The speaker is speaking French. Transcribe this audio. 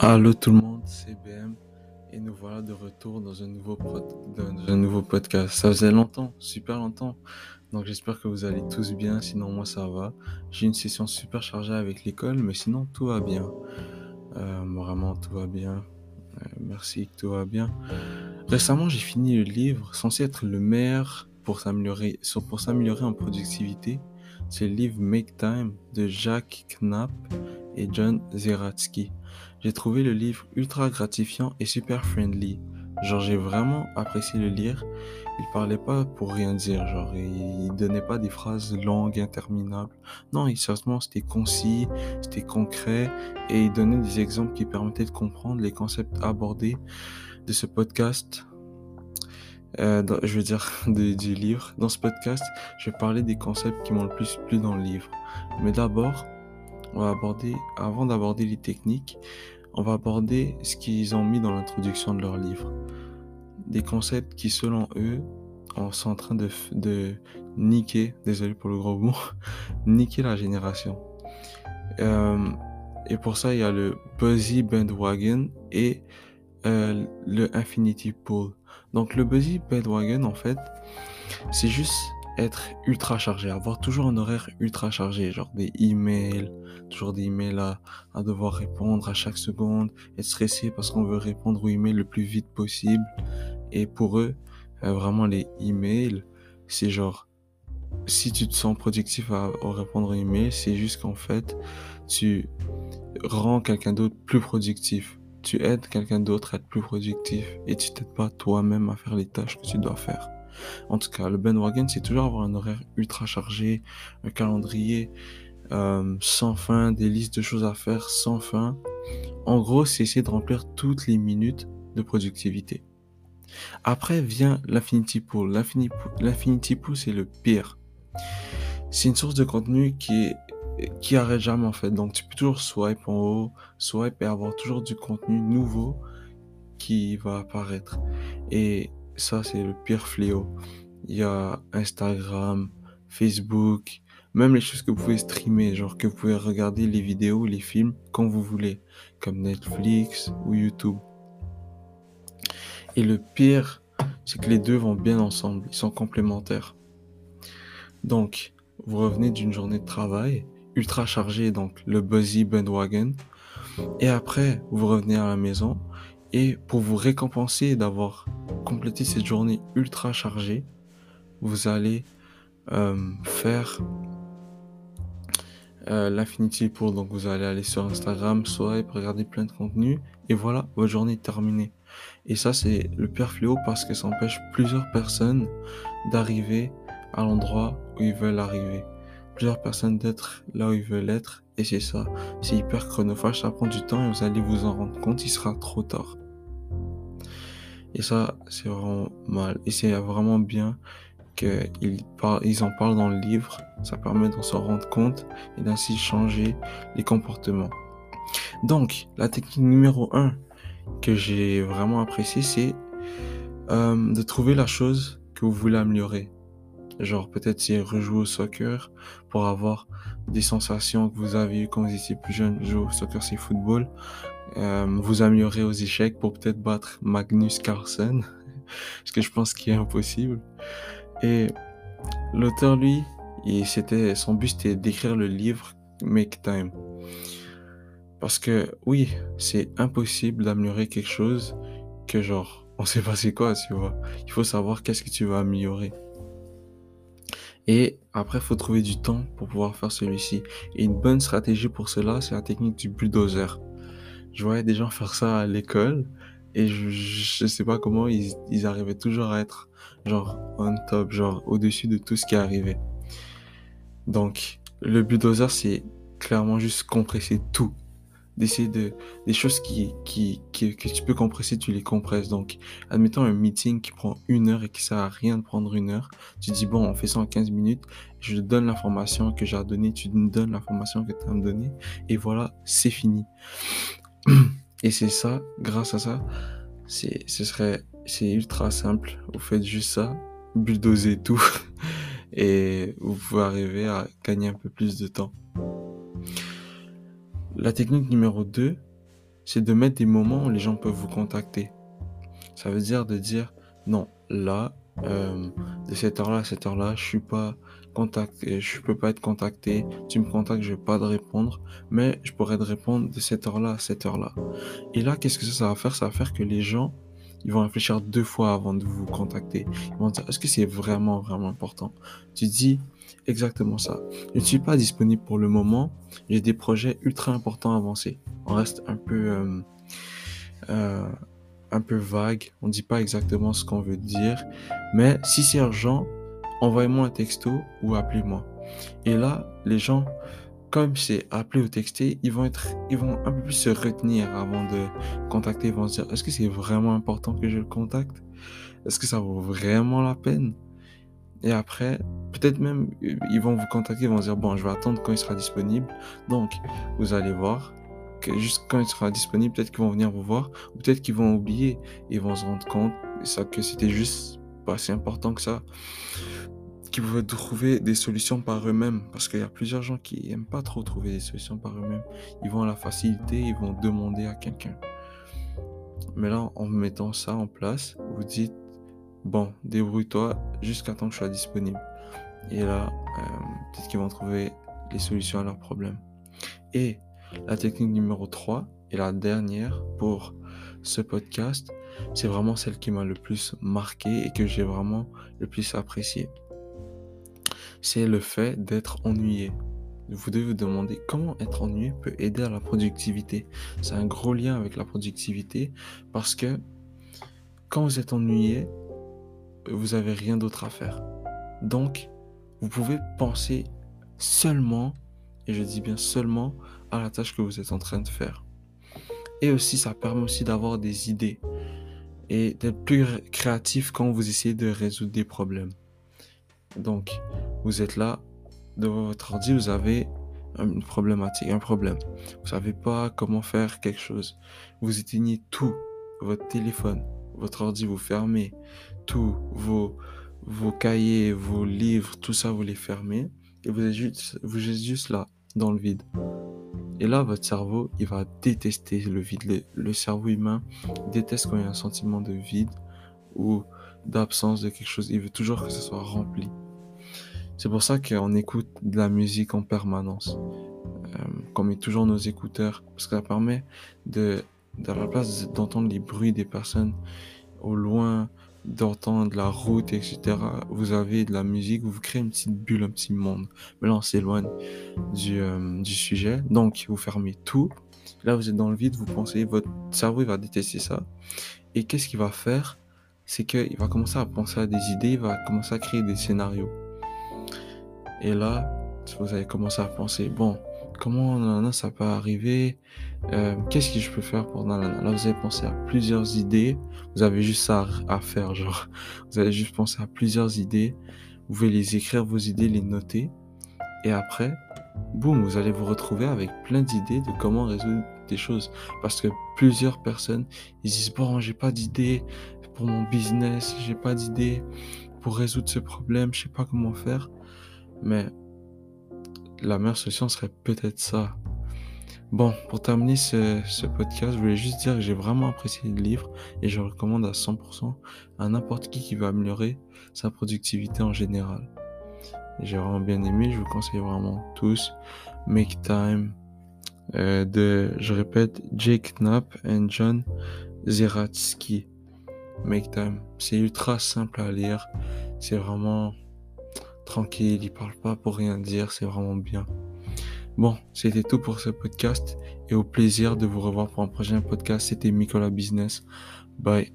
Allô tout le monde, c'est BM et nous voilà de retour dans un nouveau, dans un nouveau podcast. Ça faisait longtemps, super longtemps, donc j'espère que vous allez tous bien, sinon moi ça va. J'ai une session super chargée avec l'école, mais sinon tout va bien. Euh, vraiment tout va bien. Euh, merci, tout va bien. Récemment j'ai fini le livre censé être le meilleur pour s'améliorer, pour s'améliorer en productivité. C'est le livre Make Time de Jacques Knapp et John Zeratsky. J'ai trouvé le livre ultra gratifiant et super friendly. Genre, j'ai vraiment apprécié le lire. Il parlait pas pour rien dire, genre, il donnait pas des phrases longues, interminables. Non, il, sérieusement, c'était concis, c'était concret, et il donnait des exemples qui permettaient de comprendre les concepts abordés de ce podcast. Euh, je veux dire, du livre. Dans ce podcast, je vais parler des concepts qui m'ont le plus plu dans le livre. Mais d'abord, on va aborder, avant d'aborder les techniques, on va aborder ce qu'ils ont mis dans l'introduction de leur livre. Des concepts qui, selon eux, sont en train de, niquer, désolé pour le gros mot, niquer la génération. Euh, et pour ça, il y a le Buzzy Bandwagon et euh, le Infinity Pool. Donc le Buzzy Bandwagon, en fait, c'est juste être ultra chargé, avoir toujours un horaire ultra chargé, genre des emails, toujours des emails à, à devoir répondre à chaque seconde, être stressé parce qu'on veut répondre aux emails le plus vite possible. Et pour eux, euh, vraiment les emails, c'est genre, si tu te sens productif à, répondre aux emails, c'est juste qu'en fait, tu rends quelqu'un d'autre plus productif. Tu aides quelqu'un d'autre à être plus productif et tu t'aides pas toi-même à faire les tâches que tu dois faire. En tout cas, le bandwagon, c'est toujours avoir un horaire ultra chargé, un calendrier euh, sans fin, des listes de choses à faire sans fin. En gros, c'est essayer de remplir toutes les minutes de productivité. Après vient l'Infinity Pool. L'Infinity Pool, c'est le pire. C'est une source de contenu qui qui arrête jamais en fait. Donc tu peux toujours swipe en haut, swipe et avoir toujours du contenu nouveau qui va apparaître. Et ça, c'est le pire fléau. Il y a Instagram, Facebook, même les choses que vous pouvez streamer, genre que vous pouvez regarder les vidéos, les films quand vous voulez, comme Netflix ou YouTube. Et le pire, c'est que les deux vont bien ensemble, ils sont complémentaires. Donc, vous revenez d'une journée de travail ultra chargée, donc le buzzy bandwagon, et après, vous revenez à la maison, et pour vous récompenser d'avoir complété cette journée ultra chargée, vous allez euh, faire euh, l'Infinity pour donc vous allez aller sur Instagram, swipe, regarder plein de contenu et voilà, votre journée est terminée. Et ça c'est le pire fléau parce que ça empêche plusieurs personnes d'arriver à l'endroit où ils veulent arriver. Plusieurs personnes d'être là où ils veulent être et c'est ça. C'est hyper chronophage, ça prend du temps et vous allez vous en rendre compte, il sera trop tard. Et ça, c'est vraiment mal. Et c'est vraiment bien qu'ils ils en parlent dans le livre. Ça permet d'en s'en rendre compte et d'ainsi changer les comportements. Donc, la technique numéro 1 que j'ai vraiment appréciée, c'est euh, de trouver la chose que vous voulez améliorer. Genre, peut-être c'est rejouer au soccer pour avoir des sensations que vous avez eues quand vous étiez plus jeune. Jouer au soccer, c'est football. Euh, vous améliorer aux échecs pour peut-être battre Magnus Carlsen, ce que je pense qui est impossible. Et l'auteur, lui, c'était, son but c'était d'écrire le livre Make Time. Parce que oui, c'est impossible d'améliorer quelque chose que genre, on sait pas c'est quoi, tu vois. Il faut savoir qu'est-ce que tu vas améliorer. Et après, il faut trouver du temps pour pouvoir faire celui-ci. Et une bonne stratégie pour cela, c'est la technique du bulldozer. Je voyais des gens faire ça à l'école et je, je sais pas comment ils, ils arrivaient toujours à être genre on top, genre au-dessus de tout ce qui arrivait. Donc, le bulldozer, c'est clairement juste compresser tout d'essayer de des choses qui, qui, que tu peux compresser, tu les compresses. Donc, admettons un meeting qui prend une heure et qui sert à rien de prendre une heure. Tu dis bon, on fait ça en 15 minutes. Je te donne l'information que j'ai à donner, tu me donnes l'information que tu as à donner et voilà, c'est fini. Et c'est ça, grâce à ça, c'est ce serait c'est ultra simple. Vous faites juste ça, bulldozer tout et vous pouvez arriver à gagner un peu plus de temps. La technique numéro 2, c'est de mettre des moments où les gens peuvent vous contacter. Ça veut dire de dire, non, là, euh, de cette heure-là à cette heure-là, je suis pas contacté, je peux pas être contacté. Tu me contactes, je vais pas te répondre, mais je pourrais te répondre de cette heure-là à cette heure-là. Et là, qu'est-ce que ça, ça va faire? Ça va faire que les gens, ils vont réfléchir deux fois avant de vous contacter. Ils vont dire, est-ce que c'est vraiment, vraiment important? Tu dis exactement ça. Je ne suis pas disponible pour le moment. J'ai des projets ultra importants à avancer. On reste un peu, euh, euh, un peu vague. On ne dit pas exactement ce qu'on veut dire. Mais si c'est urgent, envoyez-moi un texto ou appelez-moi. Et là, les gens, comme c'est appelé ou texté, ils vont être, ils vont un peu plus se retenir avant de contacter. Ils vont se dire, est-ce que c'est vraiment important que je le contacte? Est-ce que ça vaut vraiment la peine? Et après, peut-être même, ils vont vous contacter, ils vont dire, bon, je vais attendre quand il sera disponible. Donc, vous allez voir que juste quand il sera disponible, peut-être qu'ils vont venir vous voir, ou peut-être qu'ils vont oublier, ils vont se rendre compte que c'était juste pas si important que ça, qu'ils pouvaient trouver des solutions par eux-mêmes, parce qu'il y a plusieurs gens qui aiment pas trop trouver des solutions par eux-mêmes. Ils vont à la facilité, ils vont demander à quelqu'un. Mais là, en mettant ça en place, vous dites, bon, débrouille-toi jusqu'à temps que je sois disponible. Et là, euh, peut-être qu'ils vont trouver les solutions à leurs problèmes. Et la technique numéro 3 et la dernière pour ce podcast, c'est vraiment celle qui m'a le plus marqué et que j'ai vraiment le plus apprécié. C'est le fait d'être ennuyé. Vous devez vous demander comment être ennuyé peut aider à la productivité. C'est un gros lien avec la productivité parce que quand vous êtes ennuyé, vous n'avez rien d'autre à faire. Donc, vous pouvez penser seulement, et je dis bien seulement, à la tâche que vous êtes en train de faire. Et aussi, ça permet aussi d'avoir des idées et d'être plus créatif quand vous essayez de résoudre des problèmes. Donc, vous êtes là, devant votre ordi, vous avez une problématique, un problème. Vous savez pas comment faire quelque chose. Vous éteignez tout, votre téléphone, votre ordi, vous fermez tout, vos, vos cahiers, vos livres, tout ça, vous les fermez et vous êtes juste, vous êtes juste là, dans le vide. Et là, votre cerveau, il va détester le vide. Le, cerveau humain déteste quand il y a un sentiment de vide ou d'absence de quelque chose. Il veut toujours que ce soit rempli. C'est pour ça qu'on écoute de la musique en permanence. Euh, qu'on met toujours nos écouteurs. Parce que ça permet de, à la place d'entendre les bruits des personnes au loin, d'entendre la route, etc. Vous avez de la musique, vous créez une petite bulle, un petit monde. Mais là, on s'éloigne du, euh, du sujet. Donc, vous fermez tout. Là, vous êtes dans le vide, vous pensez, votre cerveau, il va détester ça. Et qu'est-ce qu'il va faire? C'est qu'il va commencer à penser à des idées, il va commencer à créer des scénarios. Et là, vous allez commencer à penser, bon, comment ça peut arriver euh, Qu'est-ce que je peux faire pour nanana Là, vous avez pensé à plusieurs idées. Vous avez juste ça à faire, genre. Vous allez juste penser à plusieurs idées. Vous pouvez les écrire, vos idées, les noter. Et après, boum, vous allez vous retrouver avec plein d'idées de comment résoudre des choses. Parce que plusieurs personnes, ils disent, bon, j'ai pas d'idée pour mon business, j'ai pas d'idée pour résoudre ce problème, je sais pas comment faire. Mais la meilleure solution serait peut-être ça. Bon, pour terminer ce, podcast, je voulais juste dire que j'ai vraiment apprécié le livre et je le recommande à 100% à n'importe qui qui veut améliorer sa productivité en général. J'ai vraiment bien aimé, je vous conseille vraiment tous. Make Time euh, de, je répète, Jake Knapp et John Zeratsky. Make Time. C'est ultra simple à lire. C'est vraiment tranquille, il parle pas pour rien dire, c'est vraiment bien. Bon, c'était tout pour ce podcast et au plaisir de vous revoir pour un prochain podcast. C'était Nicolas Business. Bye.